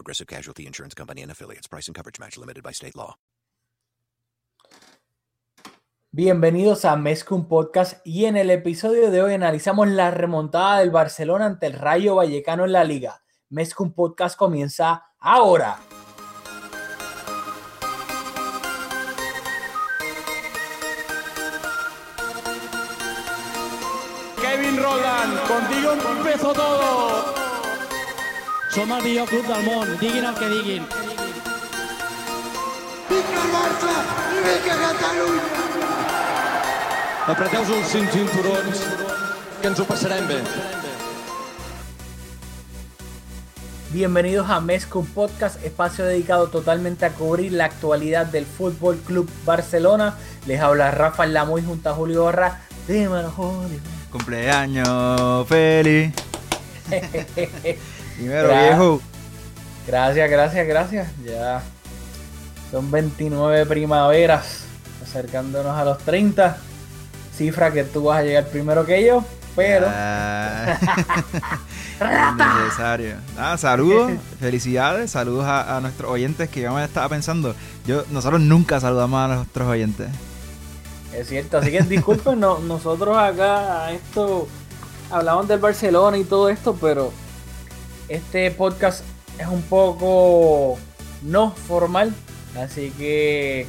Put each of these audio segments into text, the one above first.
Progressive Casualty Insurance Company and affiliates. Price and coverage match limited by state law. Bienvenidos a Mezcum Podcast y en el episodio de hoy analizamos la remontada del Barcelona ante el Rayo Vallecano en la liga. Mezcum Podcast comienza ahora. Kevin Roland, contigo empezó todo. Som el millor club del món, diguin el que diguin. Vinga el Barça i vinga Catalunya! Apreteu-vos els cinc cinturons, que ens ho passarem bé. Bienvenidos a Mezcum Podcast, espacio dedicado totalmente a cubrir la actualidad del Fútbol Club Barcelona. Les habla Rafa Lamoy junto a Julio Barra. Dímelo, Julio. Cumpleaños feliz. Primero, Gra- viejo. Gracias, gracias, gracias. Ya son 29 primaveras, acercándonos a los 30. Cifra que tú vas a llegar primero que yo, pero Ah, necesario. Ah, saludos, felicidades, saludos a, a nuestros oyentes que yo me estaba pensando. Yo, nosotros nunca saludamos a nuestros oyentes. es cierto. Así que disculpen, no- nosotros acá esto hablamos del Barcelona y todo esto, pero este podcast es un poco no formal, así que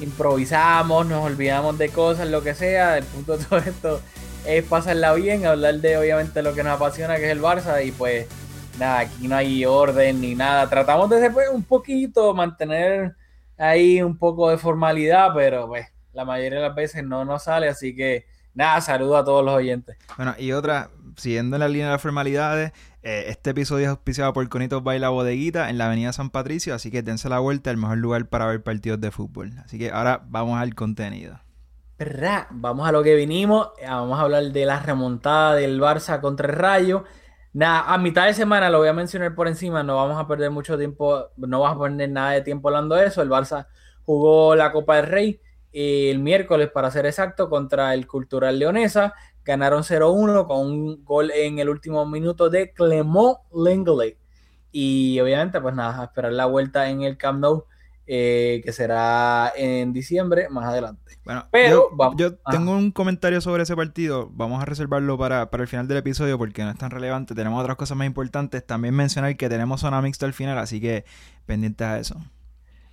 improvisamos, nos olvidamos de cosas, lo que sea. El punto de todo esto es pasarla bien, hablar de obviamente lo que nos apasiona, que es el Barça, y pues nada, aquí no hay orden ni nada. Tratamos de ser pues, un poquito, mantener ahí un poco de formalidad, pero pues la mayoría de las veces no nos sale, así que nada, saludo a todos los oyentes. Bueno, y otra, siguiendo en la línea de las formalidades, eh, este episodio es auspiciado por Conitos Baila Bodeguita en la avenida San Patricio, así que dense la vuelta, el mejor lugar para ver partidos de fútbol. Así que ahora vamos al contenido. Vamos a lo que vinimos. eh, Vamos a hablar de la remontada del Barça contra el Rayo. Nada, a mitad de semana lo voy a mencionar por encima. No vamos a perder mucho tiempo. No vamos a perder nada de tiempo hablando de eso. El Barça jugó la Copa del Rey eh, el miércoles, para ser exacto, contra el Cultural Leonesa. Ganaron 0-1 con un gol en el último minuto de Clement Lenglet. Y obviamente, pues nada, a esperar la vuelta en el Camp Nou, eh, que será en diciembre, más adelante. Bueno, Pero yo, vamos- yo ajá. tengo un comentario sobre ese partido. Vamos a reservarlo para, para el final del episodio porque no es tan relevante. Tenemos otras cosas más importantes. También mencionar que tenemos zona mixta al final, así que pendientes a eso.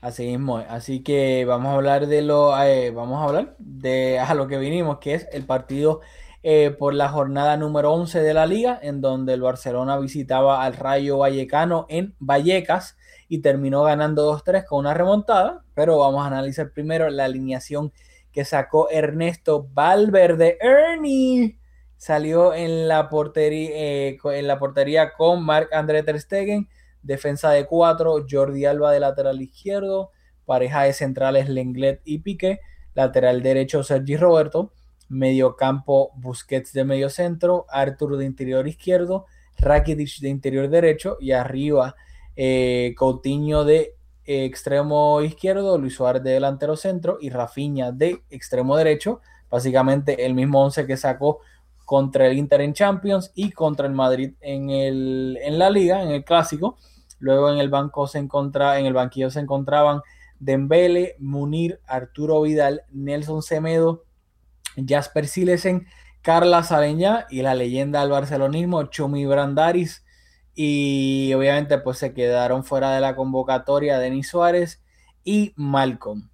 Así mismo, así que vamos a hablar de lo, eh, vamos a hablar de a lo que vinimos, que es el partido eh, por la jornada número 11 de la liga, en donde el Barcelona visitaba al Rayo Vallecano en Vallecas y terminó ganando 2-3 con una remontada, pero vamos a analizar primero la alineación que sacó Ernesto Valverde. Ernie salió en la portería, eh, en la portería con Marc-André Ter Stegen, defensa de cuatro, Jordi Alba de lateral izquierdo, pareja de centrales Lenglet y Piqué, lateral derecho Sergi Roberto, mediocampo Busquets de medio centro, Artur de interior izquierdo, Rakitic de interior derecho y arriba eh, Coutinho de eh, extremo izquierdo, Luis Suárez de delantero centro y Rafinha de extremo derecho, básicamente el mismo 11 que sacó contra el Inter en Champions y contra el Madrid en, el, en la liga, en el clásico. Luego en el banco se encontra, en el banquillo se encontraban Dembele, Munir, Arturo Vidal, Nelson Semedo, Jasper Silesen, Carla Saleñá y la leyenda del barcelonismo, Chumi Brandaris. Y obviamente pues se quedaron fuera de la convocatoria Denis Suárez y Malcolm.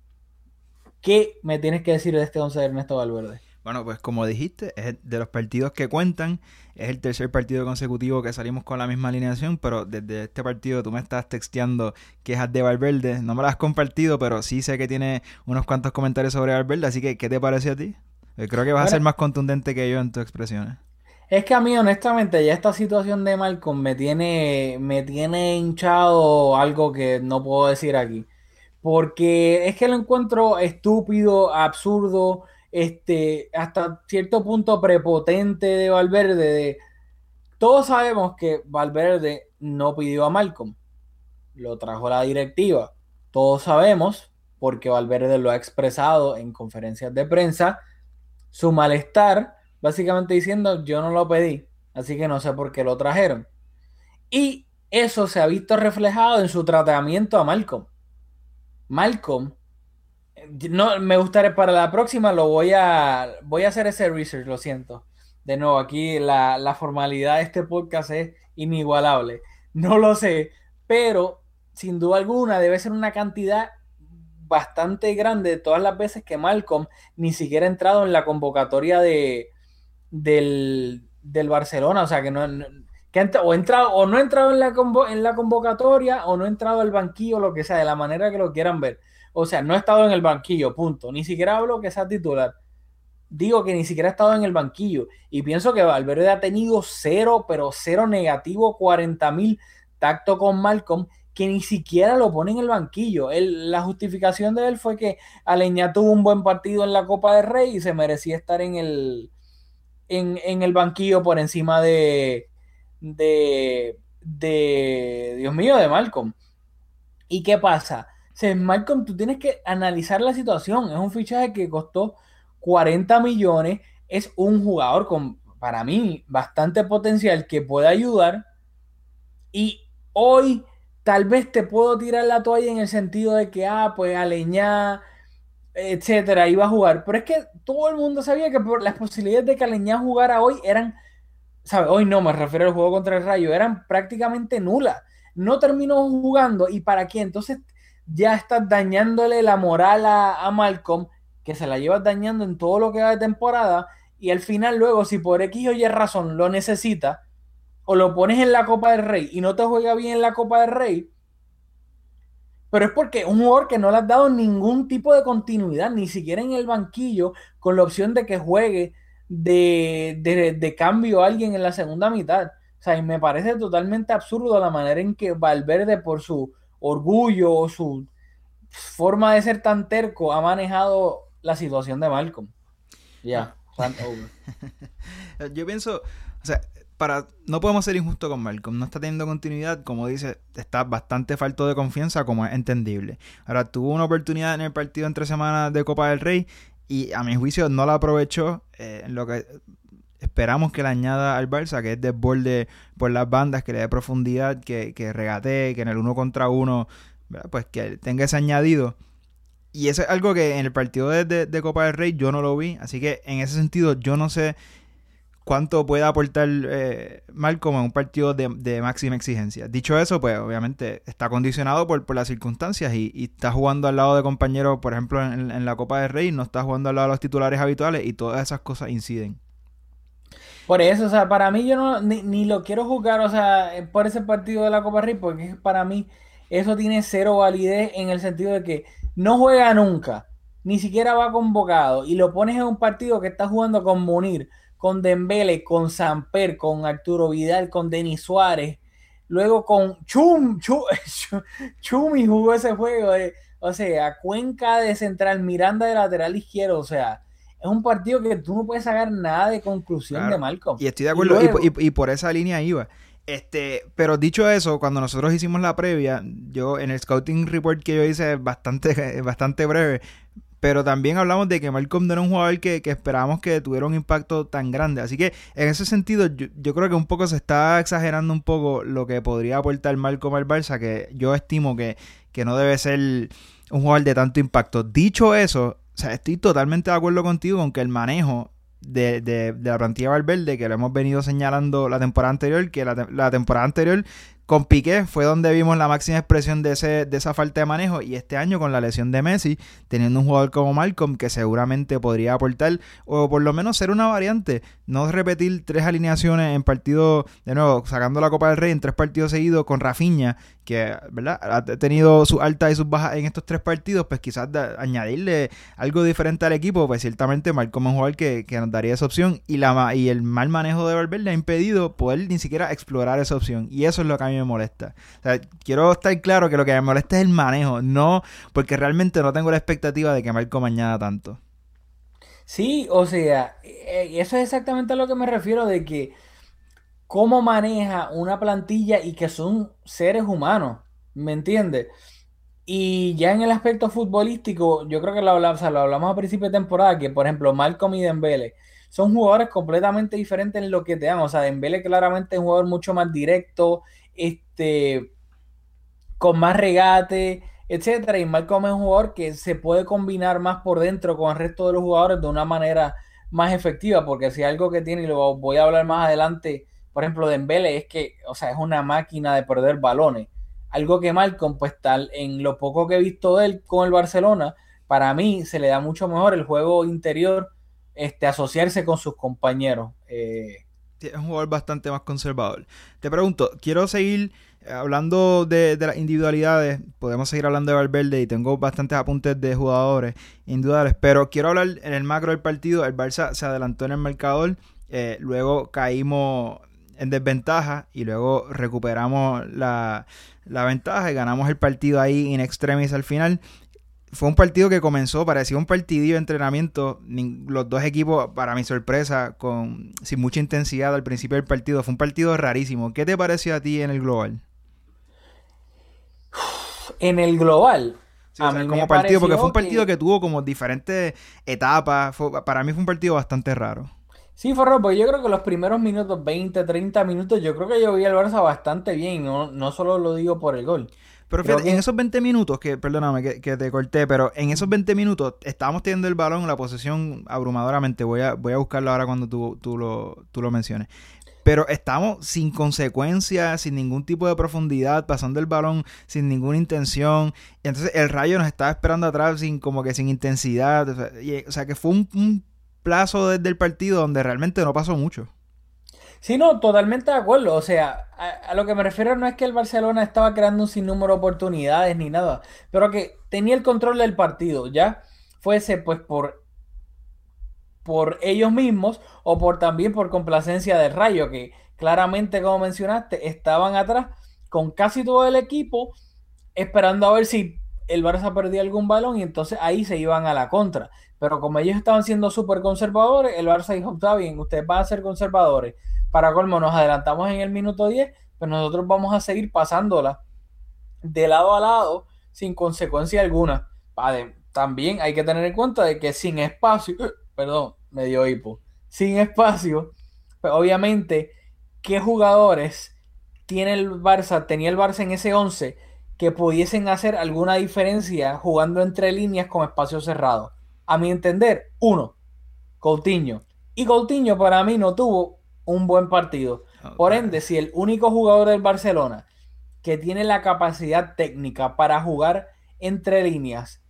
¿Qué me tienes que decir de este 11 de Ernesto Valverde? Bueno, pues como dijiste, es de los partidos que cuentan. Es el tercer partido consecutivo que salimos con la misma alineación, pero desde este partido tú me estás texteando quejas de Valverde. No me las has compartido, pero sí sé que tiene unos cuantos comentarios sobre Valverde, así que ¿qué te parece a ti? Yo creo que vas a ser más contundente que yo en tus expresiones. Es que a mí, honestamente, ya esta situación de Malcolm me tiene, me tiene hinchado algo que no puedo decir aquí. porque es que lo encuentro estúpido, absurdo, este, hasta cierto punto prepotente de Valverde. todos sabemos que Valverde no pidió a Malcolm, lo trajo la directiva. Todos sabemos, porque Valverde lo ha expresado en conferencias de prensa, su malestar, básicamente diciendo yo no lo pedí, así que no sé por qué lo trajeron. Y eso se ha visto reflejado en su tratamiento a Malcolm. Malcolm, no, me gustaría para la próxima lo voy a, voy a hacer ese research, lo siento. De nuevo, aquí la, la formalidad de este podcast es inigualable. No lo sé, pero sin duda alguna debe ser una cantidad bastante grande de todas las veces que Malcolm ni siquiera ha entrado en la convocatoria de, del, Barcelona, o sea, que no, que o, entrado, o no ha entrado en la, en la convocatoria o no ha entrado al banquillo, lo que sea, de la manera que lo quieran ver. O sea, no ha estado en el banquillo, punto. Ni siquiera hablo que sea titular. Digo que ni siquiera ha estado en el banquillo. Y pienso que Valverde ha tenido cero, pero cero negativo, 40 mil tacto con Malcolm que ni siquiera lo pone en el banquillo. la justificación de él fue que Aleña tuvo un buen partido en la Copa del Rey y se merecía estar en el, en, el banquillo por encima de, de, de, Dios mío, de Malcolm. ¿Y qué pasa? Malcolm, tú tienes que analizar la situación. Es un fichaje que costó 40 millones. Es un jugador con, para mí, bastante potencial que puede ayudar. Y hoy tal vez te puedo tirar la toalla en el sentido de que, ah, pues Aleñá, etcétera, iba a jugar. Pero es que todo el mundo sabía que por las posibilidades de que Aleñá jugara hoy eran, ¿sabes? Hoy no, me refiero al juego contra el Rayo, eran prácticamente nulas. No terminó jugando y para qué. Entonces ya estás dañándole la moral a, Malcolm, que se la llevas dañando en todo lo que va de temporada. Y al final, luego, si por X o Y razón lo necesita, o lo pones en la Copa del Rey y no te juega bien en la Copa del Rey, pero es porque un jugador que no le has dado ningún tipo de continuidad, ni siquiera en el banquillo, con la opción de que juegue de, cambio a alguien en la segunda mitad. O sea, y me parece totalmente absurdo la manera en que Valverde, por su orgullo o su forma de ser tan terco, ha manejado la situación de Malcolm. Ya, Yo pienso, o sea, para no podemos ser injustos con Malcolm. No está teniendo continuidad, como dice, está bastante falto de confianza, como es entendible. Ahora, tuvo una oportunidad en el partido entre semanas de Copa del Rey y a mi juicio no la aprovechó. Eh, en lo que esperamos que le añada al Barça, que es desborde por las bandas, que le dé profundidad, que, que regatee, que en el uno contra uno, pues que tenga ese añadido. Y eso es algo que en el partido de, de Copa del Rey yo no lo vi. Así que en ese sentido yo no sé cuánto puede aportar eh, Malcolm en un partido de, máxima exigencia. Dicho eso, pues obviamente está condicionado por, las circunstancias y, está jugando al lado de compañeros, por ejemplo, en, la Copa del Rey, no está jugando al lado de los titulares habituales y todas esas cosas inciden. Por eso, o sea, para mí yo no, ni, lo quiero jugar, o sea, por ese partido de la Copa del Rey, porque para mí eso tiene cero validez en el sentido de que no juega nunca, ni siquiera va convocado y lo pones en un partido que está jugando con Munir con Dembele, con Samper, con Arturo Vidal, con Denis Suárez, luego con Chum, Chum, Chumi jugó ese juego, o sea, Cuenca de central, Miranda de lateral izquierdo, o sea, es un partido que tú no puedes sacar nada de conclusión de Malcolm. Y estoy de acuerdo, y, por esa línea iba. Este, pero dicho eso, cuando nosotros hicimos la previa, yo en el scouting report que yo hice bastante, bastante breve, pero también hablamos de que Malcolm no era un jugador que, esperábamos que tuviera un impacto tan grande. Así que en ese sentido, yo, creo que un poco se está exagerando un poco lo que podría aportar Malcolm al Barça, que yo estimo que, que no debe ser un jugador de tanto impacto. Dicho eso, o sea, estoy totalmente de acuerdo contigo con que el manejo de, de, de, la plantilla Valverde, que lo hemos venido señalando la temporada anterior, que la temporada anterior con Piqué fue donde vimos la máxima expresión de, ese, de esa falta de manejo y este año con la lesión de Messi, teniendo un jugador como Malcolm que seguramente podría aportar o por lo menos ser una variante, no repetir tres alineaciones en partido, de nuevo, sacando la Copa del Rey en tres partidos seguidos con Rafinha, que ¿verdad? ha tenido sus altas y sus bajas en estos tres partidos, pues quizás añadirle algo diferente al equipo, pues ciertamente Malcolm es un jugador que, que nos daría esa opción y, la, y el mal manejo de Valverde ha impedido poder ni siquiera explorar esa opción y eso es lo que a mí me molesta. O quiero estar claro que lo que me molesta es el manejo, no porque realmente no tengo la expectativa de que Marco mañana tanto. Sí, o sea, eh, eso es exactamente a lo que me refiero de que cómo maneja una plantilla y que son seres humanos, ¿me entiendes? Y ya en el aspecto futbolístico, yo creo que lo hablamos, hablamos a principio de temporada, que por ejemplo Malcolm y Dembele son jugadores completamente diferentes en lo que te dan. O sea, Dembele claramente es un jugador mucho más directo, este, con más regate, etcétera. Y Malcolm es un jugador que se puede combinar más por dentro con el resto de los jugadores de una manera más efectiva, porque si algo que tiene, y lo voy a hablar más adelante, por ejemplo, Dembele, es que, o sea, es una máquina de perder balones. Algo que Malcolm, pues tal, en lo poco que he visto de él con el Barcelona, para mí se le da mucho mejor el juego interior, este, asociarse con sus compañeros. Eh, es un jugador bastante más conservador. Te pregunto, quiero seguir hablando de, las individualidades. Podemos seguir hablando de Valverde y tengo bastantes apuntes de jugadores individuales, pero quiero hablar en el macro del partido. El Barça se adelantó en el marcador, eh, luego caímos en desventaja y luego recuperamos la, la ventaja y ganamos el partido ahí in extremis al final fue un partido que comenzó, parecía un partidillo de entrenamiento. Los dos equipos, para mi sorpresa, con sin mucha intensidad al principio del partido. Fue un partido rarísimo. ¿Qué te pareció a ti en el global? En el global. como partido, porque fue un partido que... tuvo como diferentes etapas. para mí fue un partido bastante raro. Sí, fue raro, porque yo creo que los primeros minutos, 20, 30 minutos, yo creo que yo vi al Barça bastante bien. No, no solo lo digo por el gol. Pero fíjate, en esos 20 minutos, que perdóname que, te corté, pero en esos 20 minutos estábamos teniendo el balón, en la posesión abrumadoramente. Voy a, voy a buscarlo ahora cuando tú, tú, lo, tú lo menciones. Pero estamos sin consecuencia, sin ningún tipo de profundidad, pasando el balón sin ninguna intención. Y entonces el rayo nos estaba esperando atrás sin como que sin intensidad. O sea, o sea que fue un, un plazo desde el partido donde realmente no pasó mucho. Sí, no, totalmente de acuerdo. O sea, a, lo que me refiero no es que el Barcelona estaba creando un sinnúmero de oportunidades ni nada, pero que tenía el control del partido, ¿ya? Fuese pues por, por ellos mismos o por también por complacencia del Rayo, que claramente, como mencionaste, estaban atrás con casi todo el equipo esperando a ver si el Barça perdía algún balón y entonces ahí se iban a la contra. Pero como ellos estaban siendo súper conservadores, el Barça dijo, está bien, ustedes van a ser conservadores para colmo, nos adelantamos en el minuto 10, pues nosotros vamos a seguir pasándola de lado a lado sin consecuencia alguna. también hay que tener en cuenta de que sin espacio, perdón, me dio hipo, sin espacio, pues obviamente, ¿qué jugadores tiene el Barça, tenía el Barça en ese 11 que pudiesen hacer alguna diferencia jugando entre líneas con espacio cerrado? A mi entender, uno, Coutinho. Y Coutinho para mí no tuvo un buen partido. Por ende, si el único jugador del Barcelona que tiene la capacidad técnica para jugar entre líneas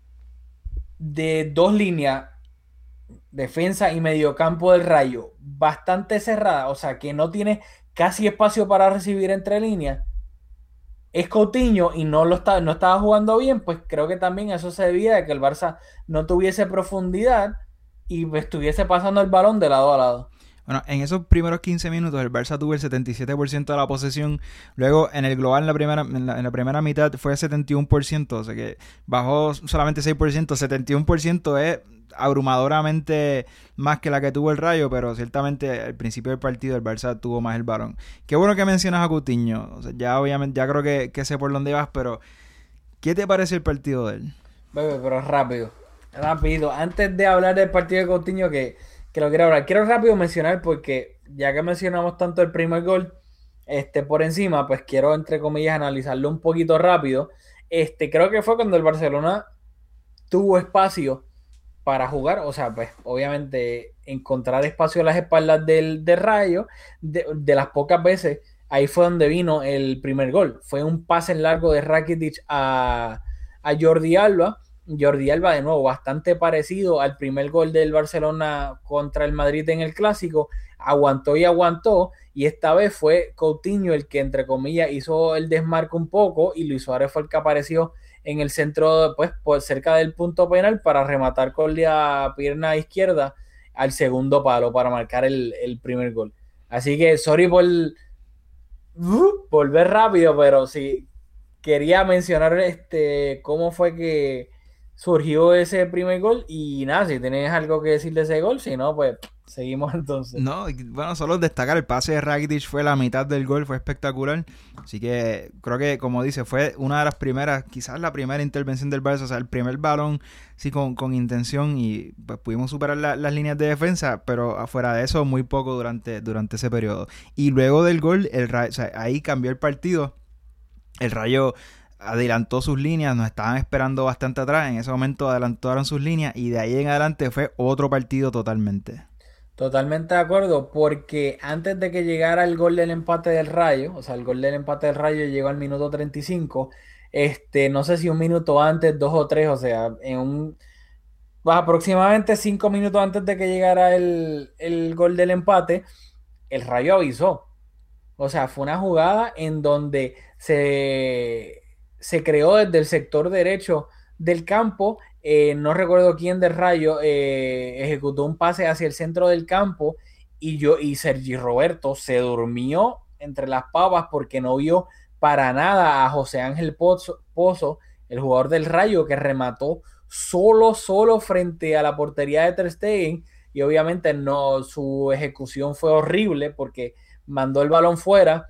de dos líneas, defensa y mediocampo del Rayo, bastante cerrada, o sea, que no tiene casi espacio para recibir entre líneas, es Coutinho y no, lo está, no estaba jugando bien, pues creo que también eso se debía a que el Barça no tuviese profundidad y estuviese pasando el balón de lado a lado. Bueno, en esos primeros 15 minutos el Barça tuvo el 77% de la posesión. Luego en el global en la primera, en la, primera mitad fue 71%. O sea que bajó solamente 6%. 71% es abrumadoramente más que la que tuvo el Rayo, pero ciertamente al principio del partido el Barça tuvo más el varón. Qué bueno que mencionas a Coutinho. O sea, ya obviamente, ya creo que, que sé por dónde vas, pero ¿qué te parece el partido de él? Bebe, pero rápido. Rápido. Antes de hablar del partido de Coutinho, que que lo quiero hablar. Quiero rápido mencionar porque ya que mencionamos tanto el primer gol este, por encima, pues quiero entre comillas analizarlo un poquito rápido. Este, creo que fue cuando el Barcelona tuvo espacio para jugar, o sea, pues obviamente encontrar espacio a las espaldas del, Rayo, de, las pocas veces, ahí fue donde vino el primer gol. Fue un pase largo de Rakitic a, a Jordi Alba Jordi Alba de nuevo bastante parecido al primer gol del Barcelona contra el Madrid en el clásico, aguantó y aguantó y esta vez fue Coutinho el que entre comillas hizo el desmarco un poco y Luis Suárez fue el que apareció en el centro pues, cerca del punto penal para rematar con la pierna izquierda al segundo palo para marcar el, primer gol. Así que sorry por uh, volver rápido, pero sí quería mencionar este cómo fue que surgió ese primer gol y nada, si tenés algo que decir de ese gol, si no, pues seguimos entonces. No, bueno, solo destacar el pase de Rakitic fue la mitad del gol, fue espectacular. Así que creo que, como dice, fue una de las primeras, quizás la primera intervención del Barça, o sea, el primer balón, sí, con, con intención y pues pudimos superar la- las líneas de defensa, pero afuera de eso, muy poco durante, durante ese periodo. Y luego del gol, el o sea, ahí cambió el partido. El Rayo adelantó sus líneas, nos estaban esperando bastante atrás, en ese momento adelantaron sus líneas y de ahí en adelante fue otro partido totalmente. Totalmente de acuerdo, porque antes de que llegara el gol del empate del Rayo, o sea, el gol del empate del Rayo llegó al minuto 35, este, no sé si un minuto antes, dos o tres, o sea, en un pues, aproximadamente cinco minutos antes de que llegara el, el gol del empate, el Rayo avisó. O sea, fue una jugada en donde se, se creó desde el sector derecho del campo. eh, no recuerdo quién del Rayo eh, ejecutó un pase hacia el centro del campo y yo y Sergi Roberto se durmió entre las papas porque no vio para nada a José Ángel Pozo, el jugador del Rayo que remató solo, solo frente a la portería de Ter y obviamente no, su ejecución fue horrible porque mandó el balón fuera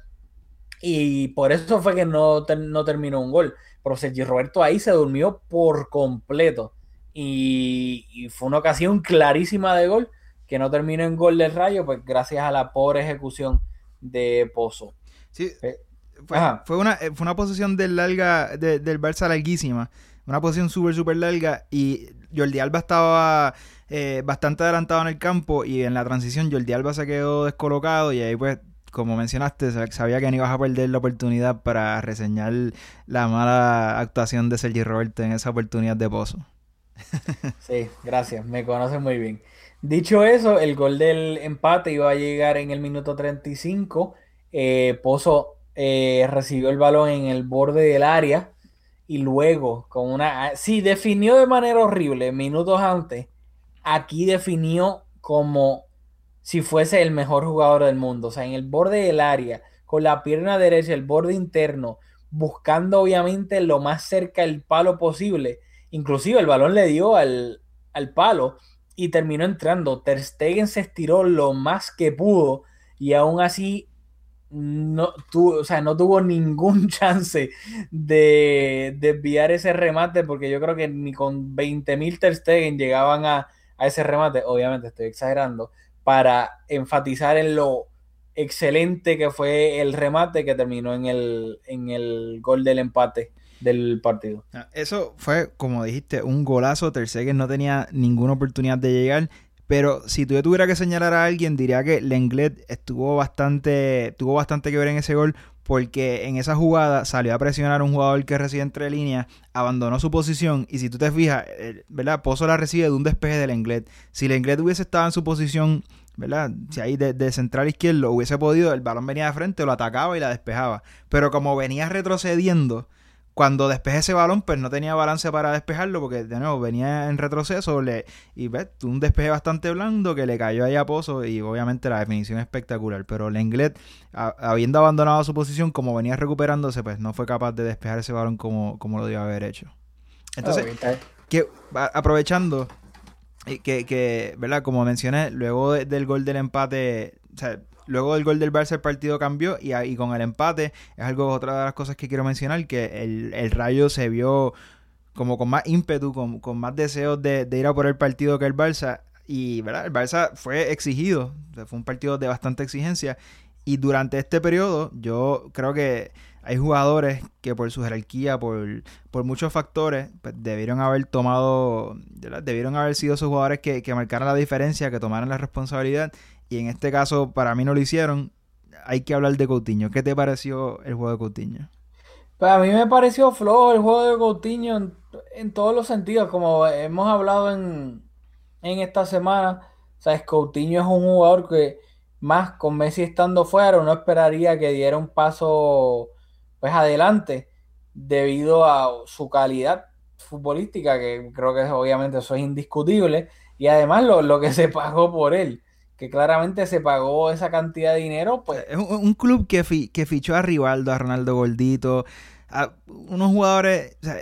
y por eso fue que no, no terminó un gol. Pero Sergi Roberto ahí se durmió por completo y, y fue una ocasión clarísima de gol que no terminó en gol del Rayo, pues gracias a la pobre ejecución de Pozo. Sí, Eh, fue una, eh, fue una posición del, larga, de- del Barça larguísima. Una posición súper, súper larga. Y Jordi Alba estaba eh, bastante adelantado en el campo. Y en la transición, Jordi Alba se quedó descolocado. Y ahí, pues, como mencionaste, sa- sabía que no ibas a perder la oportunidad para reseñar la mala actuación de Sergi Roberto en esa oportunidad de pozo. Sí, gracias, me conoce muy bien. Dicho eso, el gol del empate iba a llegar en el minuto 35. Eh, Pozo eh, recibió el balón en el borde del área y luego con una... ah, Sí, definió de manera horrible minutos antes. Aquí definió como si fuese el mejor jugador del mundo. O sea, en el borde del área, con la pierna derecha, el borde interno, buscando obviamente lo más cerca del palo posible. Inclusive el balón le dio al, al palo y terminó entrando. Ter Stegen se estiró lo más que pudo y aún así no, tu- o sea, no tuvo ningún chance de desviar ese remate porque yo creo que ni con 20.000 Ter Stegen llegaban a, a ese remate. Obviamente estoy exagerando para enfatizar en lo excelente que fue el remate que terminó en el, en el gol del empate del partido. Ah, Eso fue, como dijiste, un golazo. Ter Stegen no tenía ninguna oportunidad de llegar. Pero si tú tuviera que señalar a alguien, diría que Lenglet estuvo bastante, tuvo bastante que ver en ese gol. Porque en esa jugada salió a presionar un jugador que recibe entre líneas, abandonó su posición. Y si tú te fijas, eh, ¿verdad? Pozo la recibe de un despeje de Lenglet. Si Lenglet hubiese estado en su posición, ¿verdad? Si ahí de central izquierdo hubiese podido, el balón venía de frente, lo atacaba y la despejaba. Pero como venía retrocediendo, cuando despeje ese balón, pues no tenía balance para despejarlo, porque de nuevo venía en retroceso le, y ves, un despeje bastante blando que le cayó ahí a Pozo y obviamente la definición espectacular. Pero Lenglet, a- habiendo abandonado su posición, como venía recuperándose, pues no fue capaz de despejar ese balón como, como lo debió haber hecho. Entonces, Ah, que a- aprovechando eh, que, que, ¿verdad? Como mencioné, luego de- del gol del empate, o sea, luego del gol del Barça el partido cambió y, con el empate es algo, otra de las cosas que quiero mencionar, que el, el Rayo se vio como con más ímpetu, con, con más deseos de, ir a por el partido que el Barça y, ¿verdad? El Barça fue exigido, fue un partido de bastante exigencia y durante este periodo yo creo que hay jugadores que por su jerarquía, por, por muchos factores, pues, debieron haber tomado, debieron haber sido esos jugadores que, que marcaran la diferencia, que tomaran la responsabilidad. Y en este caso, para mí no lo hicieron. Hay que hablar de Coutinho. ¿Qué te pareció el juego de Coutinho? Pues a mí me pareció flojo el juego de Coutinho en, todos los sentidos, como hemos hablado en, en esta semana. Sabes, Coutinho es un jugador que más con Messi estando fuera, uno esperaría que diera un paso pues adelante debido a su calidad futbolística, que creo que obviamente eso es indiscutible, y además lo, lo que se pagó por él, que claramente se pagó esa cantidad de dinero, pues... Es un, club que, fi- que fichó a Rivaldo, a Ronaldo Gordito, a unos jugadores... O sea,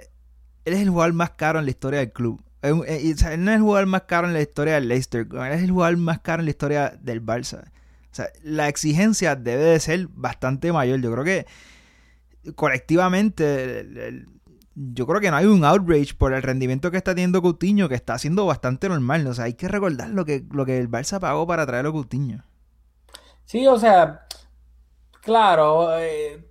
él es el jugador más caro en la historia del club. Eh, o sea, él no es el jugador más caro en la historia del Leicester, él es el jugador más caro en la historia del Barça. O sea, la exigencia debe de ser bastante mayor. Yo creo que colectivamente, yo creo que no hay un outrage por el rendimiento que está teniendo Coutinho, que está haciendo bastante normal. O sea, hay que recordar lo que, lo que el Barça pagó para traer a Coutinho. Sí, o sea, claro, eh,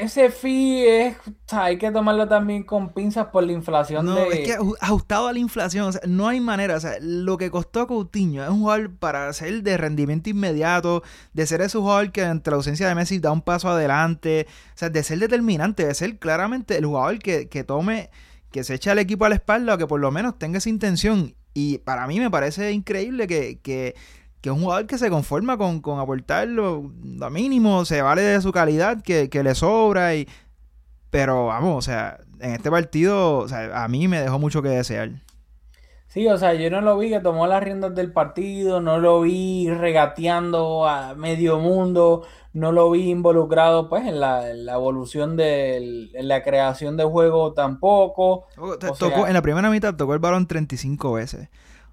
ese fee es, o sea, hay que tomarlo también con pinzas por la inflación No, de... es que aju- ajustado a la inflación, o sea, no hay manera. O sea, lo que costó Coutinho es un jugador para ser de rendimiento inmediato, de ser ese jugador que ante la ausencia de Messi da un paso adelante, o sea, de ser determinante, de ser claramente el jugador que, que tome, que se eche al equipo a la espalda o que por lo menos tenga esa intención. Y para mí me parece increíble que, que, que un jugador que se conforma con, con aportar lo, lo mínimo, se vale de su calidad, que, que le sobra y... Pero vamos, o sea, en este partido, o sea, a mí me dejó mucho que desear. Sí, o sea, yo no lo vi que tomó las riendas del partido, no lo vi regateando a medio mundo, no lo vi involucrado pues en la, en la evolución del, en la creación de juego tampoco. Tocó- O tocó- sea- en la primera mitad tocó el balón 35 veces.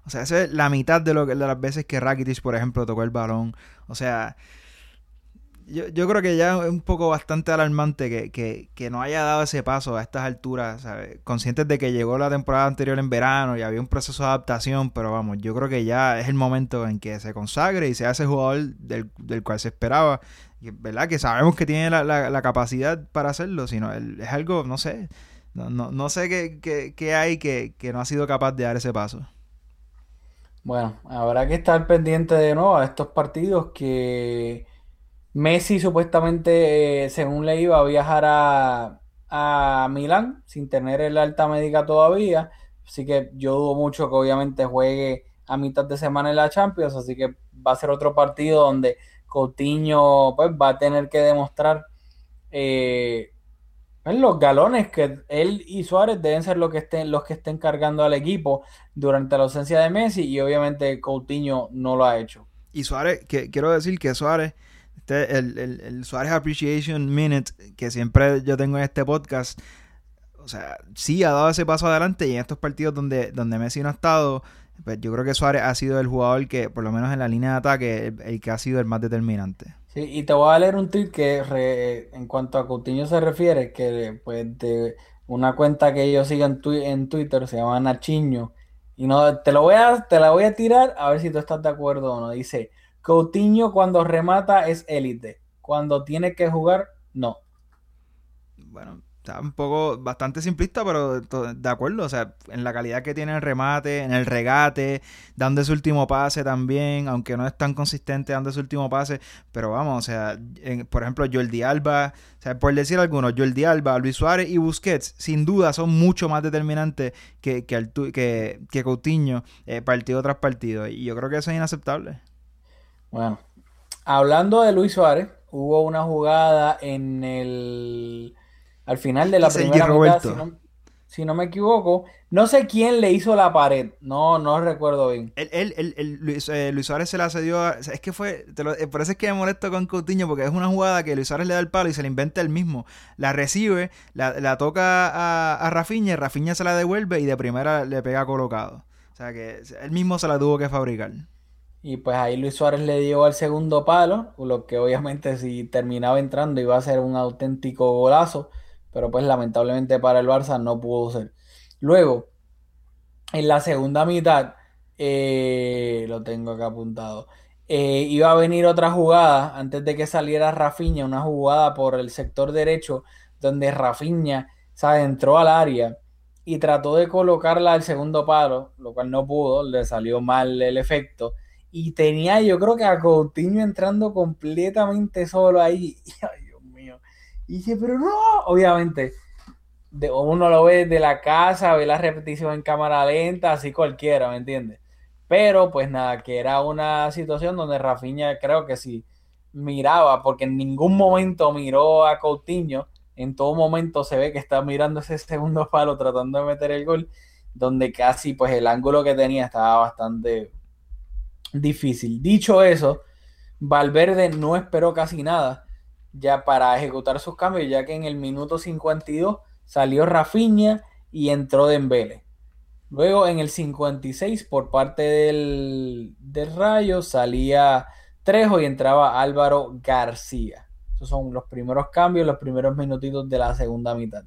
O sea, esa es la mitad de, lo, de las veces que Rakitic, por ejemplo, tocó el balón. O sea, yo, yo creo que ya es un poco bastante alarmante que, que- que no haya dado ese paso a estas alturas, ¿sabes? Conscientes de que llegó la temporada anterior en verano y había un proceso de adaptación, pero vamos, yo creo que ya es el momento en que se consagre y sea ese jugador del, del cual se esperaba. Y, ¿Verdad? Que sabemos que tiene la, la- capacidad para hacerlo, sino es algo, no sé, no, no, no sé qué, qué- qué hay que, que no ha sido capaz de dar ese paso. Bueno, habrá que estar pendiente de nuevo a estos partidos que Messi supuestamente, eh, según le iba a viajar a, a Milán sin tener el alta médica todavía. Así que yo dudo mucho que obviamente juegue a mitad de semana en la Champions. Así que va a ser otro partido donde Coutinho pues, va a tener que demostrar eh, los galones que él y Suárez deben ser los que estén, los que estén cargando al equipo durante la ausencia de Messi y obviamente Coutinho no lo ha hecho. Y Suárez, que quiero decir que Suárez, este, el, el, el Suárez Appreciation Minute que siempre yo tengo en este podcast, o sea, sí ha dado ese paso adelante y en estos partidos donde, donde Messi no ha estado, pues yo creo que Suárez ha sido el jugador que, por lo menos en la línea de ataque, el, el que ha sido el más determinante. Y te voy a leer un tweet que en cuanto a Coutinho se refiere, que pues de una cuenta que yo sigo en, en Twitter se llama Nachiño y no te lo voy a te la voy a tirar a ver si tú estás de acuerdo o no. Dice, Coutinho cuando remata es élite, cuando tiene que jugar no. Bueno, está un poco bastante simplista, pero de acuerdo. O sea, en la calidad que tiene el remate, en el regate, dando ese último pase también, aunque no es tan consistente dando ese último pase. Pero vamos, o sea, por ejemplo, Jordi Alba, o sea, por decir algunos, Jordi Alba, Luis Suárez y Busquets, sin duda son mucho más determinantes que, que, que Coutinho, eh, partido tras partido. Y yo creo que eso es inaceptable. Bueno, hablando de Luis Suárez, hubo una jugada en el al final de la primera mitad, si no, si no me equivoco. No sé quién le hizo la pared, no, no recuerdo bien. Él, él, él- él- Luis, eh, Luis Suárez se la cedió a- o sea, es que fue, te lo- eh, por eso es que me molesto con Coutinho, porque es una jugada que Luis Suárez le da el palo y se la inventa él mismo. La recibe, la, la toca a, a Rafinha, y Rafinha se la devuelve y de primera le pega colocado. O sea que él mismo se la tuvo que fabricar. Y pues ahí Luis Suárez le dio al segundo palo, lo que obviamente si terminaba entrando iba a ser un auténtico golazo, pero pues lamentablemente para el Barça no pudo ser. Luego, en la segunda mitad, eh, lo tengo acá apuntado, eh, iba a venir otra jugada antes de que saliera Rafinha, una jugada por el sector derecho, donde Rafinha, ¿sabes? entró al área y trató de colocarla al segundo palo, lo cual no pudo, le salió mal el efecto. Y tenía yo creo que a Coutinho entrando completamente solo ahí. Y, dice, pero no, obviamente, de, uno lo ve desde la casa, ve la repetición en cámara lenta, así cualquiera, ¿me entiendes? Pero pues nada, que era una situación donde Rafinha creo que sí miraba, porque en ningún momento miró a Coutinho, en todo momento se ve que está mirando ese segundo palo tratando de meter el gol, donde casi pues el ángulo que tenía estaba bastante difícil. Dicho eso, Valverde no esperó casi nada ya para ejecutar sus cambios, ya que en el minuto 52 salió Rafinha y entró Dembele. Luego en el 56 por parte del, del Rayo salía Trejo y entraba Álvaro García. Esos son los primeros cambios, los primeros minutitos de la segunda mitad.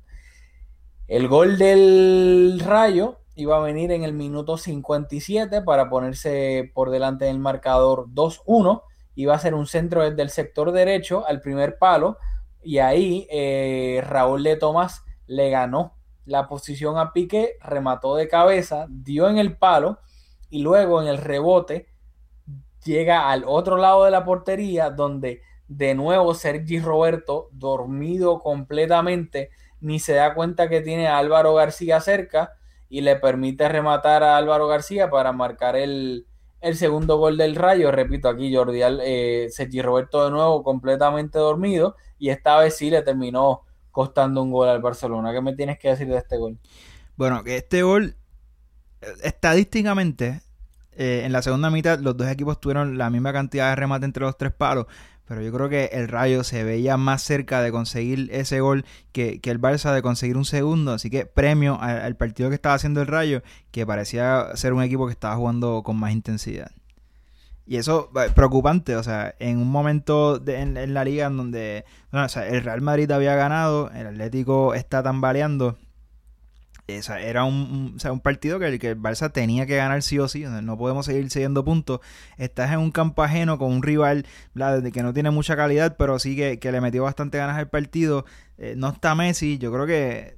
El gol del Rayo iba a venir en el minuto 57 para ponerse por delante del marcador 2-1. Iba a ser un centro desde el sector derecho al primer palo y ahí eh, Raúl de Tomás le ganó la posición a Piqué, remató de cabeza, dio en el palo y luego en el rebote llega al otro lado de la portería donde de nuevo Sergi Roberto, dormido completamente, ni se da cuenta que tiene a Álvaro García cerca y le permite rematar a Álvaro García para marcar el, segundo gol del Rayo. Repito, aquí Jordi, eh, Sergi Roberto de nuevo completamente dormido y esta vez sí le terminó costando un gol al Barcelona. ¿Qué me tienes que decir de este gol? Bueno, que este gol, eh, estadísticamente, eh, en la segunda mitad los dos equipos tuvieron la misma cantidad de remate entre los tres palos, pero yo creo que el Rayo se veía más cerca de conseguir ese gol que, el Barça de conseguir un segundo. Así que premio al, partido que estaba haciendo el Rayo, que parecía ser un equipo que estaba jugando con más intensidad. Y eso es preocupante, o sea, en un momento en, la liga en donde el Real Madrid había ganado, el Atlético está tambaleando era un, un, partido que el, que el Barça tenía que ganar sí o sí. No podemos seguir siguiendo puntos. Estás en un campo ajeno con un rival que no tiene mucha calidad, pero sí que, le metió bastante ganas al partido. Eh, no está Messi. Yo creo que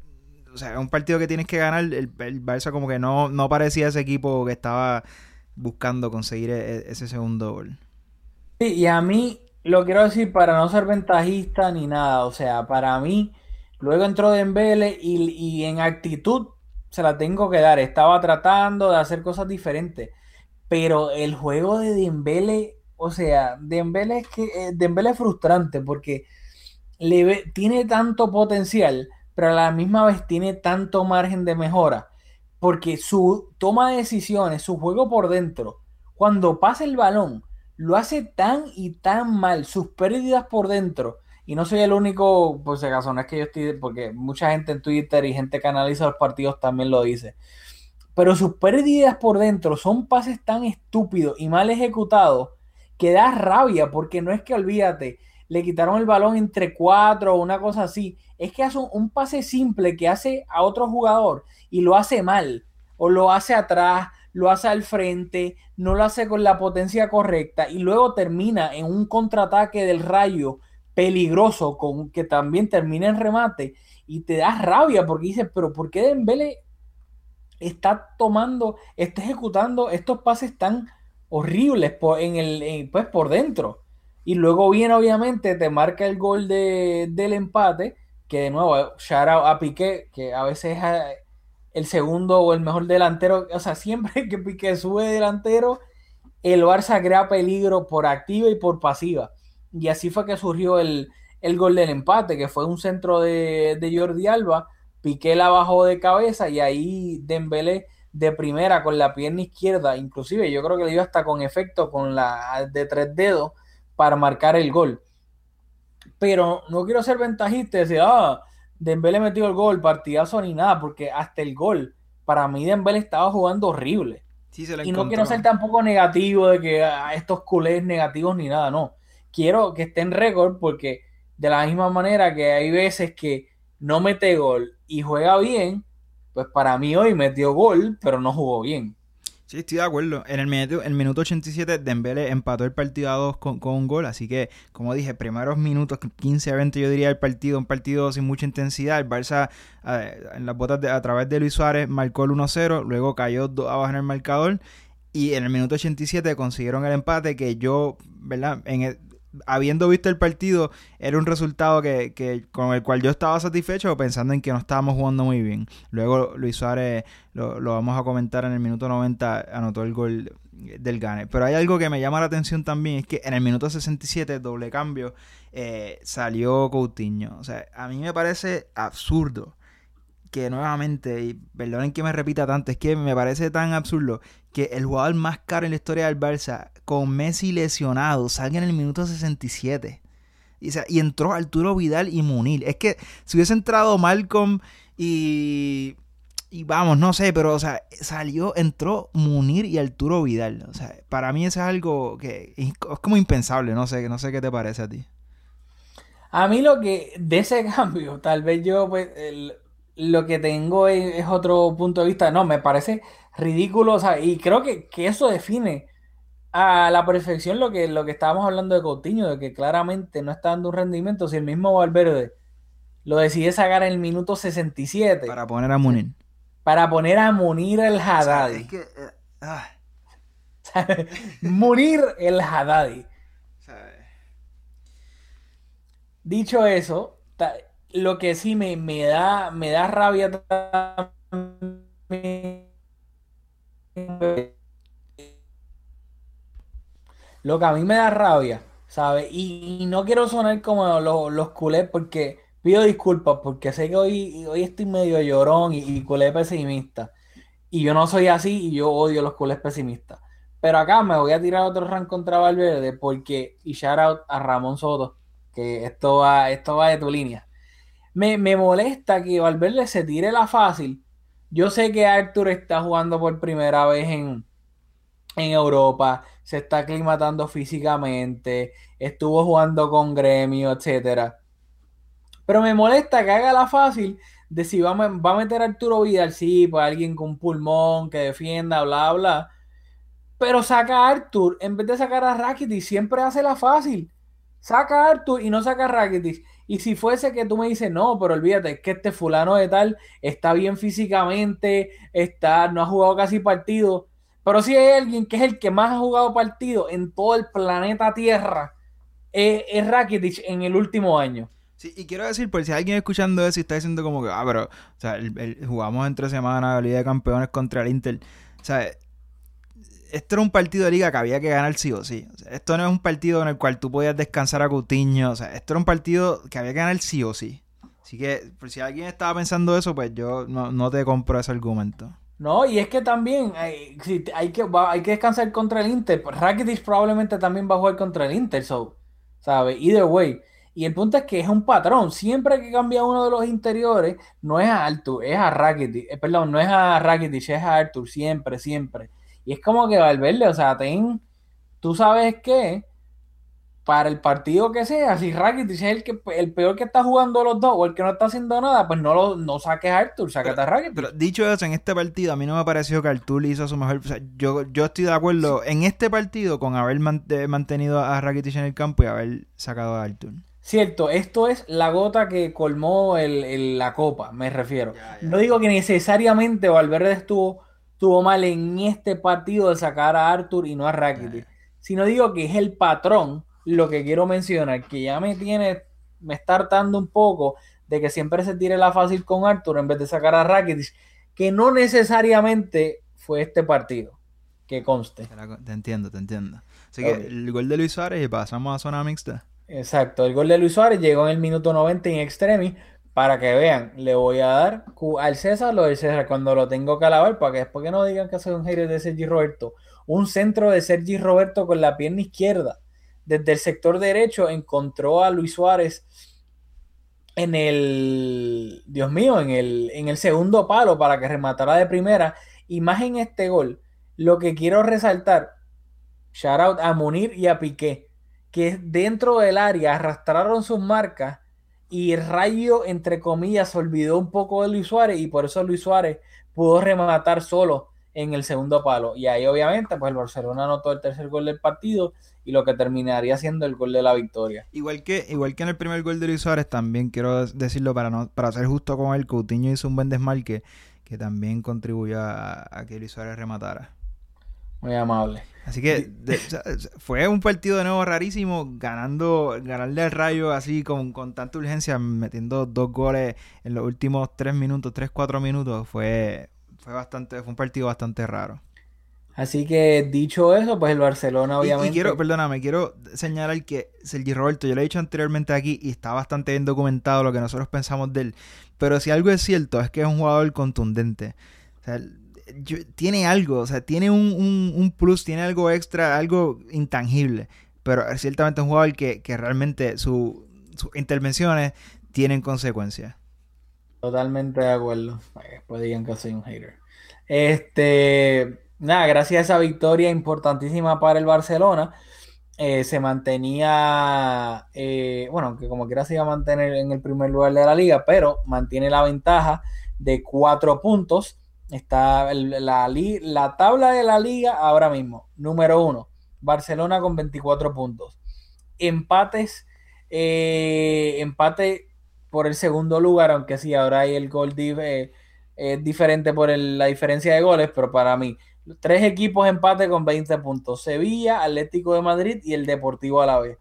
o sea, es un partido que tienes que ganar. El, el, Barça como que no, no parecía ese equipo que estaba buscando conseguir e, e, ese segundo gol. Sí, y a mí lo quiero decir para no ser ventajista ni nada. O sea, para mí Luego entró Dembele y, y en actitud se la tengo que dar. Estaba tratando de hacer cosas diferentes. Pero el juego de Dembele, o sea, Dembele es que eh, Dembele es frustrante porque le tiene tanto potencial, pero a la misma vez tiene tanto margen de mejora. Porque su toma de decisiones, su juego por dentro, cuando pasa el balón, lo hace tan y tan mal. Sus pérdidas por dentro y no soy el único, por si acaso, no es que yo estoy, porque mucha gente en Twitter y gente que analiza los partidos también lo dice. Pero sus pérdidas por dentro son pases tan estúpidos y mal ejecutados que da rabia, porque no es que olvídate, le quitaron el balón entre cuatro o una cosa así. Es que hace un, pase simple que hace a otro jugador y lo hace mal, o lo hace atrás, lo hace al frente, no lo hace con la potencia correcta y luego termina en un contraataque del rayo peligroso con que también termina en remate y te da rabia porque dices, pero ¿por qué Dembele está tomando, está ejecutando estos pases tan horribles por, pues por dentro? Y luego viene obviamente, te marca el gol de, del empate, que de nuevo, shout a Piqué, que a veces es eh, el segundo o el mejor delantero, o sea, siempre que Piqué sube delantero, el Barça crea peligro por activa y por pasiva. Y así fue que surgió el, gol del empate, que fue un centro de, Jordi Alba. Piqué la bajó de cabeza y ahí Dembélé de primera con la pierna izquierda, inclusive yo creo que le iba hasta con efecto con la de tres dedos para marcar el gol. Pero no quiero ser ventajista y decir, ah, Dembélé metió el gol, partidazo ni nada, porque hasta el gol, para mí Dembélé estaba jugando horrible. y no quiero ser tampoco negativo de que ah, estos culés negativos ni nada, no quiero que esté en récord porque de la misma manera que hay veces que no mete gol y juega bien, pues para mí hoy metió gol, pero no jugó bien. Sí, estoy de acuerdo. En el minuto, el minuto 87, Dembele empató el partido a dos con, un gol. Así que, como dije, primeros minutos, 15 a 20, yo diría el partido, un partido sin mucha intensidad. El Barça, en las botas de, a través de Luis Suárez, marcó el 1-0. Luego cayó abajo en el marcador. Y en el minuto 87 consiguieron el empate que yo, ¿verdad? En el, habiendo visto el partido, era un resultado que, con el cual yo estaba satisfecho pensando en que no estábamos jugando muy bien. Luego Luis Suárez, lo, vamos a comentar en el minuto 90, anotó el gol del Gane. Pero hay algo que me llama la atención también, es que en el minuto 67, doble cambio, eh, salió Coutinho. O sea, a mí me parece absurdo que nuevamente, y perdonen que me repita tanto, es que me parece tan absurdo que el jugador más caro en la historia del Barça, con Messi lesionado, salga en el minuto 67. Y, o sea, y entró Arturo Vidal y Munir. Es que si hubiese entrado Malcolm y y vamos, no sé, pero o sea, salió, entró Munir y Arturo Vidal. O sea, para mí eso es algo que es como impensable, no sé, no sé qué te parece a ti. A mí lo que, de ese cambio, tal vez yo, pues, el- lo que tengo es, es otro punto de vista. No, me parece ridículo, o sea, y creo que, que eso define a la perfección lo que, lo que estábamos hablando de Coutinho, de que claramente no está dando un rendimiento. Si el mismo Valverde lo decide sacar en el minuto 67 Para poner a Munir. para poner a Munir el O sea, Haddadi. es que, eh, ah, Munir el Haddadi. o sea, Dicho eso, lo que sí me, me da, me da rabia. Lo que a mí me da rabia, ¿sabes? Y, no quiero sonar como los, los culés porque pido disculpas porque sé que hoy, hoy estoy medio llorón y, y culé pesimista. Y yo no soy así y yo odio los culés pesimistas. Pero acá me voy a tirar otro rank contra Valverde porque, y shout out a Ramón Soto, que esto va, esto va de tu línea. Me, me molesta que Valverde se tire la fácil. Yo sé que Arthur está jugando por primera vez en, en Europa, se está aclimatando físicamente, estuvo jugando con gremio, etcétera. Pero me molesta que haga la fácil de si va va a meter a Arturo Vidal, sí, pues alguien con pulmón que defienda, bla, bla. Pero saca a Arthur, en vez de sacar a Rakitic, siempre hace la fácil. Saca a Arthur y no saca a Rakitic. Y si fuese que tú me dices, no, pero olvídate, es que este fulano de tal está bien físicamente, está, no ha jugado casi partido. Pero si hay alguien que es el que más ha jugado partido en todo el planeta Tierra, es, es Rakitic en el último año. Sí, y quiero decir, por si alguien escuchando eso y está diciendo como que, ah, pero, o sea, el- jugamos entre semanas la Liga de Campeones contra el Inter. O sea, esto era un partido de liga que había que ganar sí o sí. O sea, esto no es un partido en el cual tú podías descansar a Coutinho. O sea, esto era un partido que había que ganar sí o sí. Así que, por si alguien estaba pensando eso, pues yo no, no te compro ese argumento. No, y es que también hay, te- hay que, hay que descansar contra el Inter. pues Rakitic probablemente también va a jugar contra el Inter, so, ¿sabes? Either way. Y el punto es que es un patrón. Siempre que cambia uno de los interiores, no es a Arthur, es a Rakitic. Eh, perdón, no es a Rakitic, es a Arthur. Siempre, siempre. Y es como que Valverde, o sea, ten, tú sabes que para el partido que sea, si Rakitic es el, que, el peor que está jugando los dos o el que no está haciendo nada, pues no, lo, no saques a Arthur, sácate a Rakitic. Pero dicho eso, en este partido a mí no me pareció que Artur hizo su mejor. O sea, yo, yo estoy de acuerdo en este partido con haber man- eh, mantenido a Rakitic en el campo y haber sacado a Artur. Cierto, esto es la gota que colmó el- el- la copa, me refiero. No digo que necesariamente Valverde estuvo, estuvo mal en este partido de sacar a Arthur y no a Rakitic, sino digo que es el patrón lo que quiero mencionar, que ya me tiene, me está hartando un poco de que siempre se tire la fácil con Arthur en vez de sacar a Rakitic, que no necesariamente fue este partido, que conste. Te, entiendo, te entiendo. Así que el gol de Luis Suárez y pasamos a zona mixta. Exacto, el gol de Luis Suárez llegó en el minuto 90 en extremis. Para que vean, le voy a dar al César lo del César cuando lo tengo que alabar, para que después que no digan que soy un hater de Sergi Roberto. Un centro de Sergi Roberto con la pierna izquierda. Desde el sector derecho encontró a Luis Suárez en el, Dios mío, en el, en el segundo palo para que rematara de primera. Y más en este gol, lo que quiero resaltar, shout out a Munir y a Piqué que dentro del área arrastraron sus marcas y Rayo, entre comillas, olvidó un poco de Luis Suárez y por eso Luis Suárez pudo rematar solo en el segundo palo. Y ahí obviamente pues el Barcelona anotó el tercer gol del partido y lo que terminaría siendo el gol de la victoria. Igual que, igual que en el primer gol de Luis Suárez, también quiero decirlo para no, para ser justo con él, Coutinho hizo un buen desmarque que también contribuyó a, a que Luis Suárez rematara. Muy amable. Así que de- fue un partido de nuevo rarísimo, ganando, ganarle al Rayo así con, con tanta urgencia, metiendo dos goles en los últimos tres minutos, tres, cuatro minutos, fue, fue bastante, fue un partido bastante raro. Así que dicho eso, pues el Barcelona Y- obviamente... Y, quiero, perdóname, quiero señalar que Sergi Roberto, yo lo he dicho anteriormente aquí y está bastante bien documentado lo que nosotros pensamos de él. Pero si algo es cierto es que es un jugador contundente. O sea, tiene algo, o sea, tiene un, un- plus, tiene algo extra, algo intangible. Pero es ciertamente un jugador que, que realmente su- sus intervenciones tienen consecuencias. Totalmente de acuerdo. Después digan que soy un hater. Este, nada, gracias a esa victoria importantísima para el Barcelona, eh, se mantenía, eh, bueno, que como quiera se iba a mantener en el primer lugar de la liga, pero mantiene la ventaja de cuatro puntos. Está la, la tabla de la liga ahora mismo. Número uno, Barcelona con 24 puntos. Empates, eh, empate por el segundo lugar, aunque sí, ahora hay el gol eh, es diferente por el- la diferencia de goles, pero para mí, tres equipos empate con 20 puntos: Sevilla, Atlético de Madrid y el Deportivo Alavés.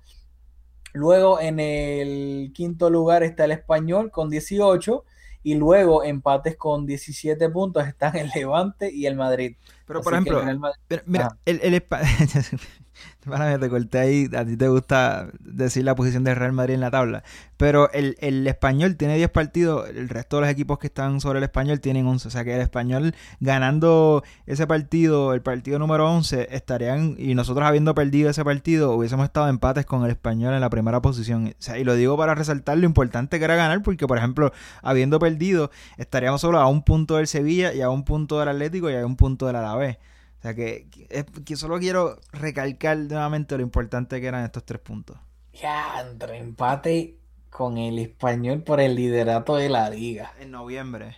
Luego en el quinto lugar está el Español con 18 y luego empates con 17 puntos están el Levante y el Madrid. Pero Así por ejemplo, el Madrid- Pero, mira, Ajá. el, el Te corté ahí. A ti te gusta decir la posición del Real Madrid en la tabla. Pero el, el español tiene 10 partidos. El resto de los equipos que están sobre el español tienen 11. O sea que el español ganando ese partido, el partido número 11, estarían. Y nosotros habiendo perdido ese partido, hubiésemos estado empates con el español en la primera posición. O sea, y lo digo para resaltar lo importante que era ganar. Porque, por ejemplo, habiendo perdido, estaríamos solo a un punto del Sevilla y a un punto del Atlético y a un punto del Alavés. O sea que, que, es- que solo quiero recalcar nuevamente lo importante que eran estos tres puntos. Ya, entre empate con el Español por el liderato de la liga. En noviembre.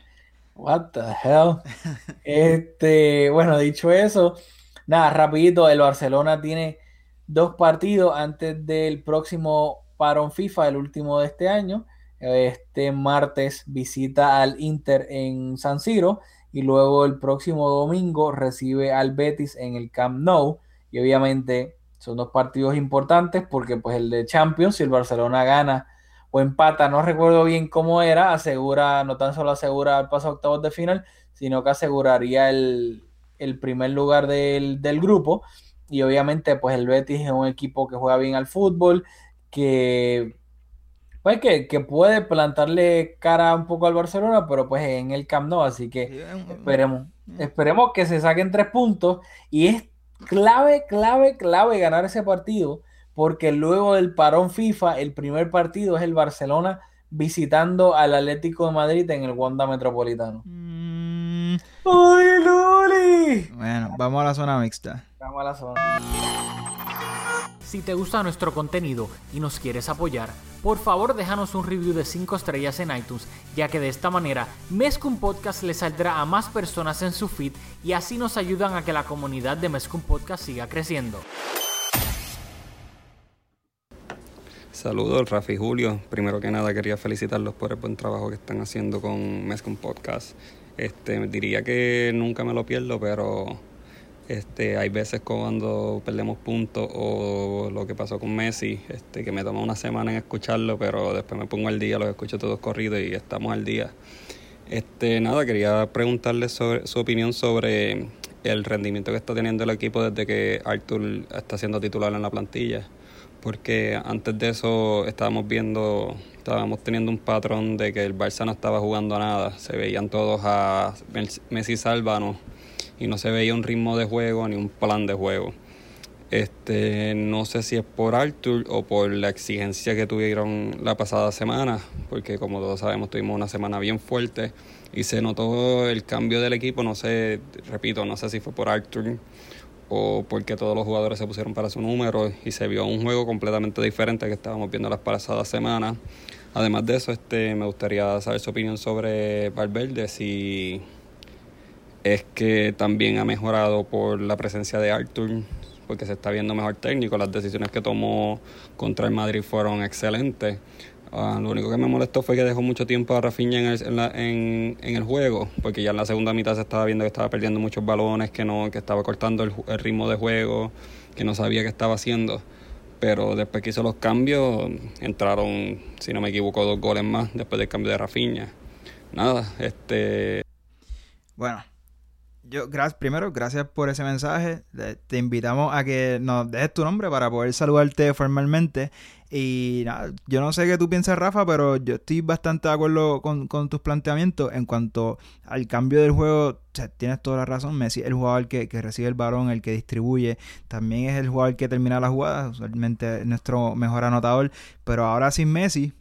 What the hell? Este, bueno, dicho eso, nada, rapidito, el Barcelona tiene dos partidos antes del próximo parón FIFA, el último de este año. Este martes visita al Inter en San Siro y luego el próximo domingo recibe al Betis en el Camp Nou y obviamente son dos partidos importantes porque pues el de Champions, si el Barcelona gana o empata, no recuerdo bien cómo era, asegura, no tan solo asegura el paso a octavos de final, sino que aseguraría el, el primer lugar del, del grupo. Y obviamente, pues el Betis es un equipo que juega bien al fútbol, que, pues, que, que puede plantarle cara un poco al Barcelona, pero pues en el Camp Nou, así que esperemos, esperemos que se saquen tres puntos. Y es clave, clave, clave ganar ese partido porque luego del parón FIFA, el primer partido es el Barcelona visitando al Atlético de Madrid en el Wanda Metropolitano. Mm, ¡Uy, Luli! bueno, vamos a la zona mixta. Vamos a la zona. Si te gusta nuestro contenido y nos quieres apoyar, por favor déjanos un review de 5 estrellas en iTunes, ya que de esta manera Mezcum Podcast le saldrá a más personas en su feed y así nos ayudan a que la comunidad de Mezcum Podcast siga creciendo. Saludos, Rafi y Julio. Primero que nada quería felicitarlos por el buen trabajo que están haciendo con Mezcum Podcast. Este, diría que nunca me lo pierdo, pero este, hay veces cuando perdemos puntos o lo que pasó con Messi, este, que me toma una semana en escucharlo, pero después me pongo al día, los escucho todos corridos y estamos al día. Este, nada, quería preguntarles sobre su opinión sobre el rendimiento que está teniendo el equipo desde que Arthur está siendo titular en la plantilla porque antes de eso estábamos viendo, estábamos teniendo un patrón de que el Barça no estaba jugando a nada, se veían todos a Messi Sálvano y no se veía un ritmo de juego ni un plan de juego. Este, no sé si es por Arthur o por la exigencia que tuvieron la pasada semana, porque como todos sabemos tuvimos una semana bien fuerte y se notó el cambio del equipo, no sé, repito, no sé si fue por Arthur o porque todos los jugadores se pusieron para su número y se vio un juego completamente diferente que estábamos viendo las pasadas semanas. Además de eso, este, me gustaría saber su opinión sobre Valverde, si es que también ha mejorado por la presencia de Arthur, porque se está viendo mejor técnico, las decisiones que tomó contra el Madrid fueron excelentes. Uh, lo único que me molestó fue que dejó mucho tiempo a Rafinha en el, en, la, en, el juego, porque ya en la segunda mitad se estaba viendo que estaba perdiendo muchos balones, que no que estaba cortando el, el ritmo de juego, que no sabía qué estaba haciendo. Pero después que hizo los cambios, entraron, si no me equivoco, dos goles más después del cambio de Rafinha. Nada, este... Bueno, yo, gracias, primero, gracias por ese mensaje. Te invitamos a que nos dejes tu nombre para poder saludarte formalmente. Y nada, yo no sé qué tú piensas, Rafa, pero yo estoy bastante de acuerdo con, tus planteamientos en cuanto al cambio del juego. tienes toda la razón. Messi es el jugador que, recibe el balón, el que distribuye. También es el jugador que termina las jugadas. Usualmente es nuestro mejor anotador. Pero ahora sin Messi,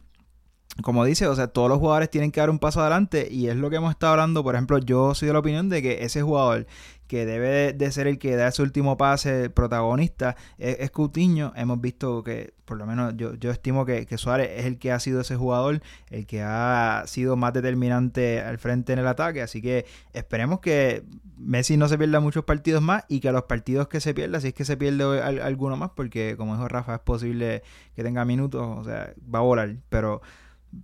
como dice, o sea, todos los jugadores tienen que dar un paso adelante y es lo que hemos estado hablando. Por ejemplo, yo soy de la opinión de que ese jugador que debe de ser el que da su último pase protagonista es, Coutinho. Hemos visto que, por lo menos yo, yo estimo que, que, Suárez es el que ha sido ese jugador, el que ha sido más determinante al frente en el ataque. Así que esperemos que Messi no se pierda muchos partidos más y que los partidos que se pierda, si es que se pierde alguno más, porque como dijo Rafa, es posible que tenga minutos, o sea, va a volar, pero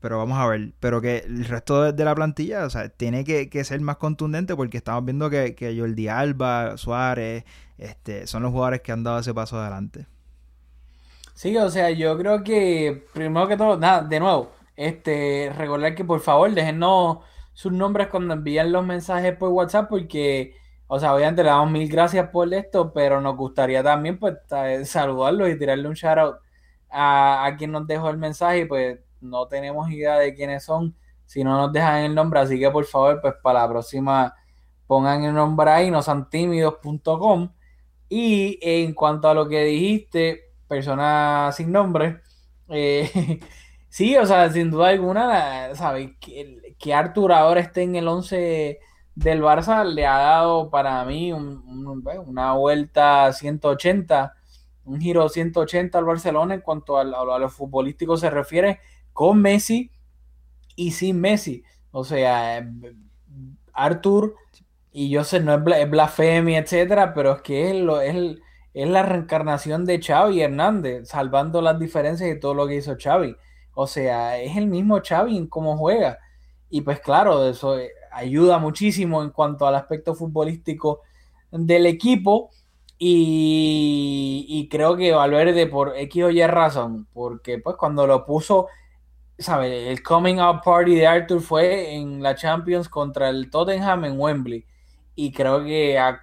pero vamos a ver. Pero que el resto de, la plantilla, o sea, tiene que, ser más contundente porque estamos viendo que, que Jordi Alba, Suárez, este, son los jugadores que han dado ese paso adelante. Sí, o sea, yo creo que primero que todo, nada, de nuevo, este, recordar que por favor déjenos sus nombres cuando envían los mensajes por WhatsApp porque, o sea, obviamente le damos mil gracias por esto, pero nos gustaría también pues saludarlos y tirarle un shout out a, a quien nos dejó el mensaje pues no tenemos idea de quiénes son si no nos dejan el nombre, así que por favor, pues para la próxima pongan el nombre ahí, no sean tímidos.com. Y en cuanto a lo que dijiste, persona sin nombre, eh, sí, o sea, sin duda alguna, ¿sabes? Que, que ahora esté en el 11 del Barça le ha dado para mí una vuelta 180, un giro 180 al Barcelona en cuanto a, a futbolístico se refiere con Messi y sin Messi. O sea, Arthur, y yo sé, no es, blasfemia, etcétera, pero es que es, es, la reencarnación de Xavi Hernández, salvando las diferencias y todo lo que hizo Xavi. O sea, es el mismo Xavi en cómo juega. Y pues claro, eso eh, ayuda muchísimo en cuanto al aspecto futbolístico del equipo. Y, y creo que Valverde por X o Y razón, porque pues cuando lo puso ¿sabe? El coming out party de Arthur fue en la Champions contra el Tottenham en Wembley. Y creo que a,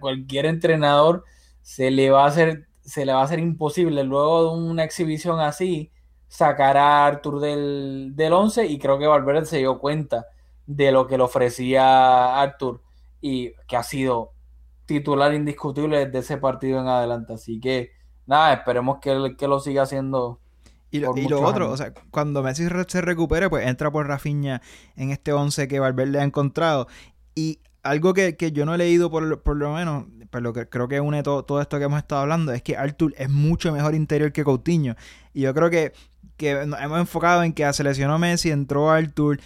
cualquier entrenador se le va a hacer, se le va a hacer imposible luego de una exhibición así sacar a Arthur del, del 11 y creo que Valverde se dio cuenta de lo que le ofrecía Arthur y que ha sido titular indiscutible desde ese partido en adelante. Así que nada, esperemos que, que lo siga haciendo y lo, otro, o sea, cuando Messi se recupere, pues entra por Rafinha en este 11 que Valverde ha encontrado. Y algo que, yo no he leído por, por lo menos, pero que creo que une todo, todo, esto que hemos estado hablando, es que Artur es mucho mejor interior que Coutinho. Y yo creo que, que nos hemos enfocado en que seleccionó Messi, entró Artur,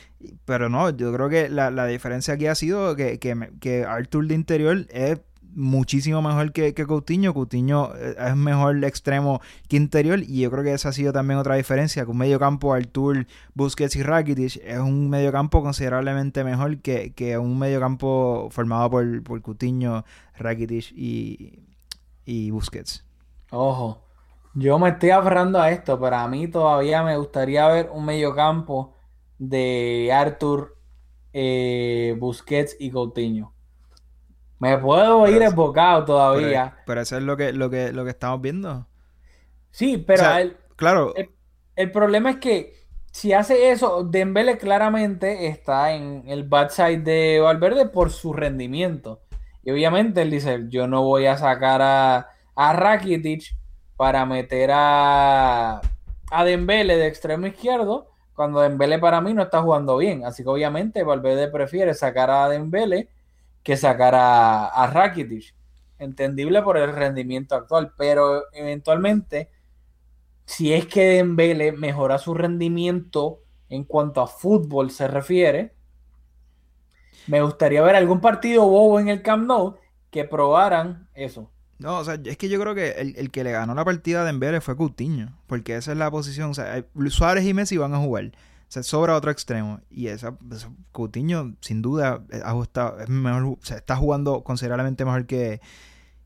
pero no, yo creo que la, la diferencia aquí ha sido que, que, que Artur de interior es muchísimo mejor que, que Coutinho. Coutinho eh, es mejor extremo que interior y yo creo que esa ha sido también otra diferencia, que un medio campo Artur, Busquets y Rakitic es un medio campo considerablemente mejor que, que un medio campo formado por, por Coutinho, Rakitic y, y Busquets. Ojo, yo me estoy aferrando a esto, pero a mí todavía me gustaría ver un medio campo de Artur, eh, Busquets y Coutinho. Me puedo ir embocado todavía. Pero, eso es lo que, lo que, lo que estamos viendo. Sí, pero el, claro. El, problema es que si hace eso, Dembele claramente está en el bad side de Valverde por su rendimiento. Y obviamente él dice, yo no voy a sacar a, a Rakitic para meter a, a Dembele de extremo izquierdo, cuando Dembele para mí no está jugando bien. Así que obviamente Valverde prefiere sacar a Dembele que sacar a, a Rakitic. Entendible por el rendimiento actual, pero eventualmente, si es que Dembele mejora su rendimiento en cuanto a fútbol se refiere, me gustaría ver algún partido bobo en el Camp Nou que probaran eso. No, o sea, es que yo creo que el, que le ganó la partida a Dembele fue Coutinho, porque esa es la posición, o sea, Suárez y Messi van a jugar se sobra otro extremo. Y esa, Coutinho, sin duda, ha es mejor, está jugando considerablemente mejor que,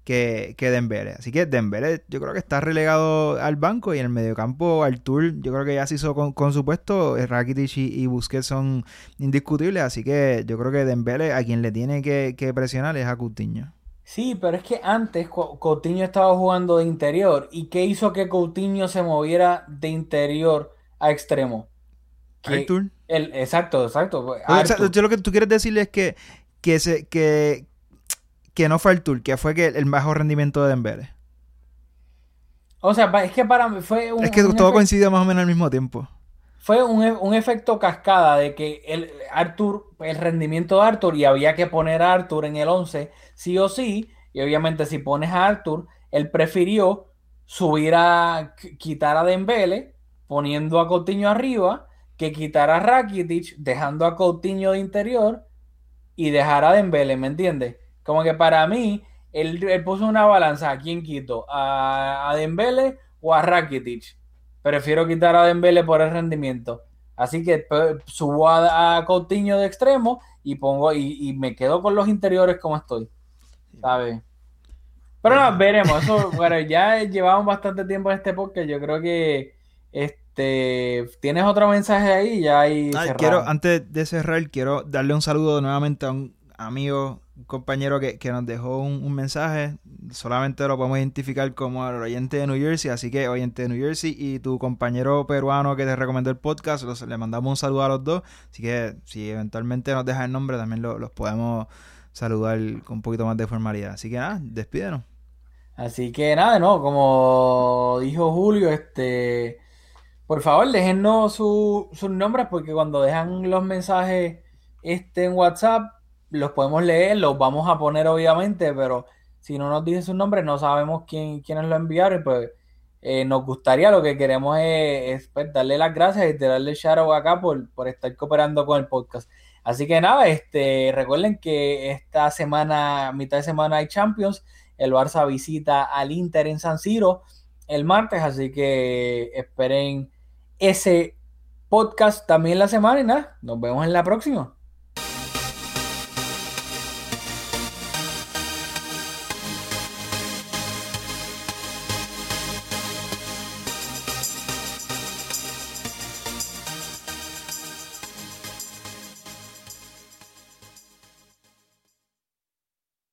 que, que Dembele. Así que Dembele yo creo que está relegado al banco y en el mediocampo Artur yo creo que ya se hizo con, con su puesto. Eh, Rakitic y, y, Busquets son indiscutibles, así que yo creo que Dembele a quien le tiene que, que presionar es a Coutinho. Sí, pero es que antes Coutinho estaba jugando de interior. ¿Y qué hizo que Coutinho se moviera de interior a extremo? Artur. El, exacto, exacto. Yo lo que tú quieres decirle es que, que, se, que, que no fue Artur, que fue que el mejor rendimiento de Dembele. O sea, es que para mí fue un. Es que un todo coincidió más o menos al mismo tiempo. Fue un, un, efecto cascada de que el Arthur, el rendimiento de Arthur, y había que poner a Arthur en el 11, sí o sí. Y obviamente, si pones a Arthur, él prefirió subir a quitar a Dembele, poniendo a Coutinho arriba, que quitar a Rakitic, dejando a Coutinho de interior y dejar a Dembele, ¿me entiendes? Como que para mí, él, él puso una balanza. ¿A quién quito? ¿A, a Dembele o a Rakitic? Prefiero quitar a Dembele por el rendimiento. Así que subo a, a Coutinho de extremo y pongo y, y, me quedo con los interiores como estoy. ¿Sabes? Pero no, veremos. Eso, bueno, ya llevamos bastante tiempo en este podcast. Yo creo que este tienes otro mensaje ahí ya ahí ah, quiero antes de cerrar quiero darle un saludo nuevamente a un amigo un compañero que, que, nos dejó un, un, mensaje. Solamente lo podemos identificar como el oyente de New Jersey. Así que, oyente de New Jersey y tu compañero peruano que te recomendó el podcast, los, le mandamos un saludo a los dos. Así que, si eventualmente nos deja el nombre, también lo, los podemos saludar con un poquito más de formalidad. Así que, nada, despídenos. Así que, nada, no, como dijo Julio, este. Por favor, déjennos su, sus nombres porque cuando dejan los mensajes este, en WhatsApp los podemos leer, los vamos a poner obviamente, pero si no nos dicen sus nombres no sabemos quién, quiénes lo enviaron, pues eh, nos gustaría, lo que queremos es, es pues, darle las gracias y darle shout acá por, por estar cooperando con el podcast. Así que nada, este, recuerden que esta semana, mitad de semana hay Champions, el Barça visita al Inter en San Siro el martes, así que esperen ese podcast también la semana y nada, nos vemos en la próxima.